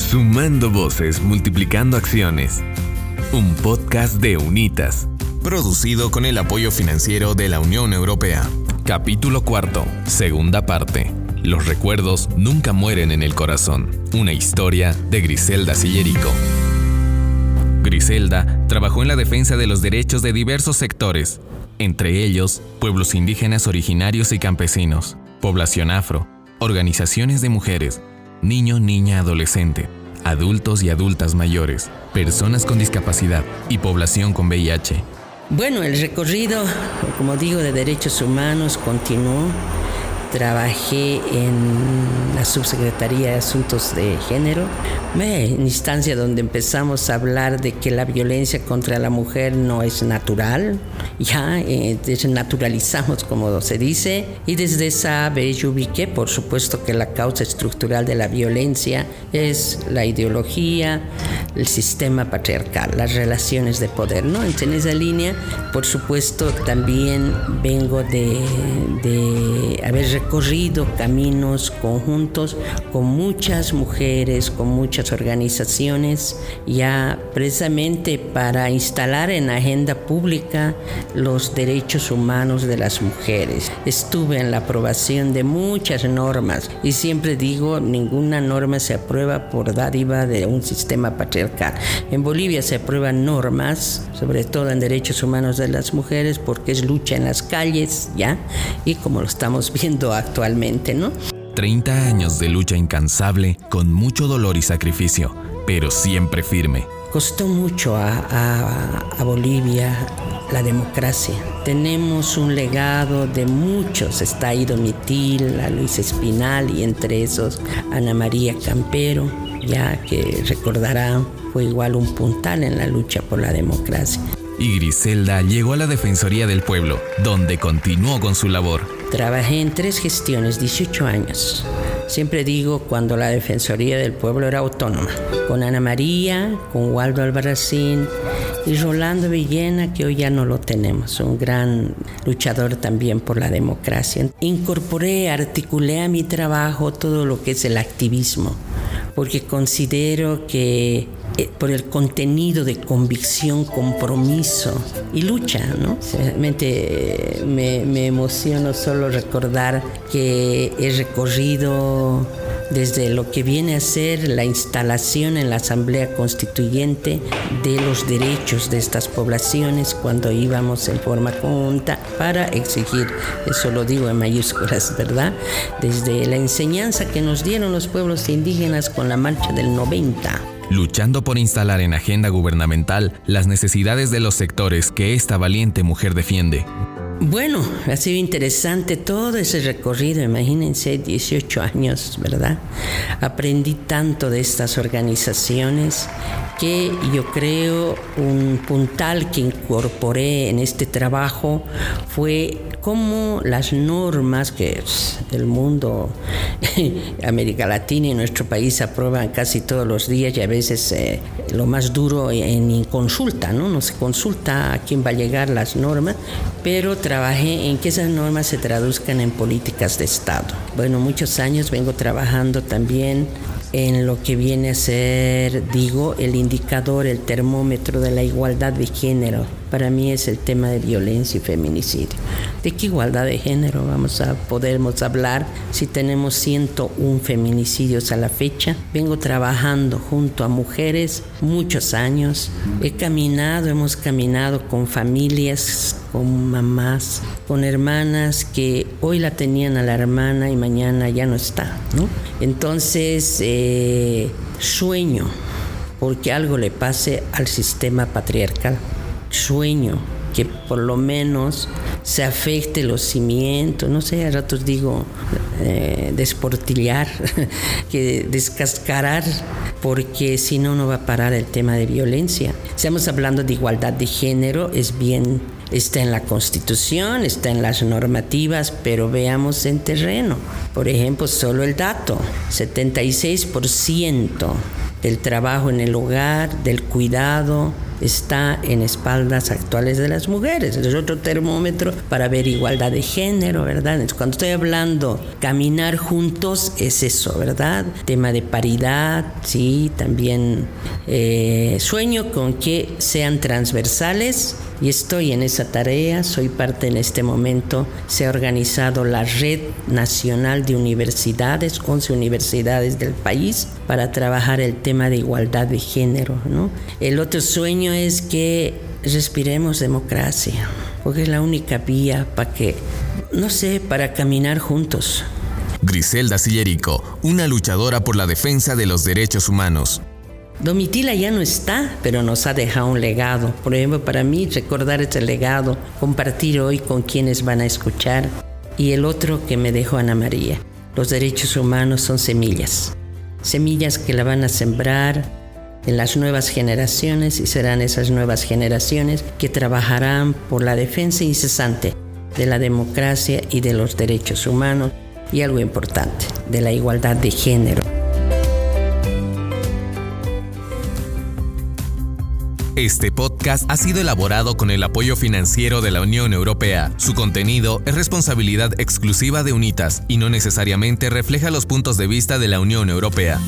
Sumando voces, multiplicando acciones. Un podcast de Unitas. Producido con el apoyo financiero de la Unión Europea. Capítulo cuarto, segunda parte. Los recuerdos nunca mueren en el corazón. Una historia de Griselda Sillerico. Griselda trabajó en la defensa de los derechos de diversos sectores, entre ellos pueblos indígenas originarios y campesinos, población afro, organizaciones de mujeres, niño, niña, adolescente, adultos y adultas mayores, personas con discapacidad y población con VIH. Bueno, el recorrido, como digo, de derechos humanos continuó trabajé en la Subsecretaría de Asuntos de Género, en instancia donde empezamos a hablar de que la violencia contra la mujer no es natural, ya eh, naturalizamos como se dice, y desde esa vez yo ubiqué, por supuesto, que la causa estructural de la violencia es la ideología, el sistema patriarcal, las relaciones de poder, ¿no? en esa línea, por supuesto, también vengo de, de haber recorrido caminos conjuntos con muchas mujeres, con muchas organizaciones, ya precisamente para instalar en agenda pública los derechos humanos de las mujeres. Estuve en la aprobación de muchas normas y siempre digo, ninguna norma se aprueba por dádiva de un sistema patriarcal. En Bolivia se aprueban normas, sobre todo en derechos humanos de las mujeres, porque es lucha en las calles, ¿ya? Y como lo estamos viendo actualmente, ¿no? 30 años de lucha incansable con mucho dolor y sacrificio, pero siempre firme. Costó mucho a, Bolivia la democracia. Tenemos un legado de muchos, está Ido Mitil, a Luis Espinal y entre esos Ana María Campero, ya que recordará fue igual un puntal en la lucha por la democracia. Y Griselda llegó a la Defensoría del Pueblo, donde continuó con su labor Trabajé en tres gestiones, 18 años. Siempre digo cuando la Defensoría del Pueblo era autónoma, con Ana María, con Waldo Albarracín y Rolando Villena, que hoy ya no lo tenemos, un gran luchador también por la democracia. Incorporé, articulé a mi trabajo todo lo que es el activismo, porque considero que por el contenido de convicción, compromiso y lucha, ¿no? Realmente me, me emociono solo recordar que he recorrido desde lo que viene a ser la instalación en la Asamblea Constituyente de los derechos de estas poblaciones cuando íbamos en forma conjunta para exigir, eso lo digo en mayúsculas, ¿verdad? Desde la enseñanza que nos dieron los pueblos indígenas con la marcha del 90 luchando por instalar en agenda gubernamental las necesidades de los sectores que esta valiente mujer defiende. Bueno, ha sido interesante todo ese recorrido, imagínense 18 años, ¿verdad? Aprendí tanto de estas organizaciones que yo creo un puntal que incorporé en este trabajo fue cómo las normas que el mundo, América Latina y nuestro país aprueban casi todos los días y a veces eh, lo más duro en, consulta, ¿no? No se consulta a quién va a llegar las normas, pero trabajé en que esas normas se traduzcan en políticas de Estado. Bueno, muchos años vengo trabajando también en lo que viene a ser, digo, el indicador, el termómetro de la igualdad de género. Para mí es el tema de violencia y feminicidio. ¿De qué igualdad de género vamos a podemos hablar si tenemos 101 feminicidios a la fecha? Vengo trabajando junto a mujeres muchos años. He caminado, hemos caminado con familias, con mamás, con hermanas que hoy la tenían a la hermana y mañana ya no está, ¿no? Entonces, eh, sueño porque algo le pase al sistema patriarcal. Sueño que por lo menos se afecte los cimientos, no sé, a ratos digo eh, desportillar, que descascarar, porque si no, no va a parar el tema de violencia. Estamos hablando de igualdad de género, es bien está en la constitución, está en las normativas, pero veamos en terreno. Por ejemplo, solo el dato, 76% del trabajo en el hogar, del cuidado, está en espaldas actuales de las mujeres. Es otro termómetro para ver igualdad de género, ¿verdad? Cuando estoy hablando caminar juntos es eso, ¿verdad? Tema de paridad, sí, también eh, sueño con que sean transversales y estoy en esa tarea, soy parte en este momento, se ha organizado la Red Nacional de Universidades, 11 universidades del país, para trabajar el tema de igualdad de género. ¿no? El otro sueño es que respiremos democracia, porque es la única vía para que, no sé, para caminar juntos. Griselda Sillerico, una luchadora por la defensa de los derechos humanos. Domitila ya no está, pero nos ha dejado un legado. Por ejemplo, para mí recordar ese legado, compartir hoy con quienes van a escuchar. Y el otro que me dejó Ana María. Los derechos humanos son semillas. Semillas que la van a sembrar en las nuevas generaciones y serán esas nuevas generaciones que trabajarán por la defensa incesante de la democracia y de los derechos humanos y algo importante, de la igualdad de género. Este podcast ha sido elaborado con el apoyo financiero de la Unión Europea. Su contenido es responsabilidad exclusiva de UNITAS y no necesariamente refleja los puntos de vista de la Unión Europea.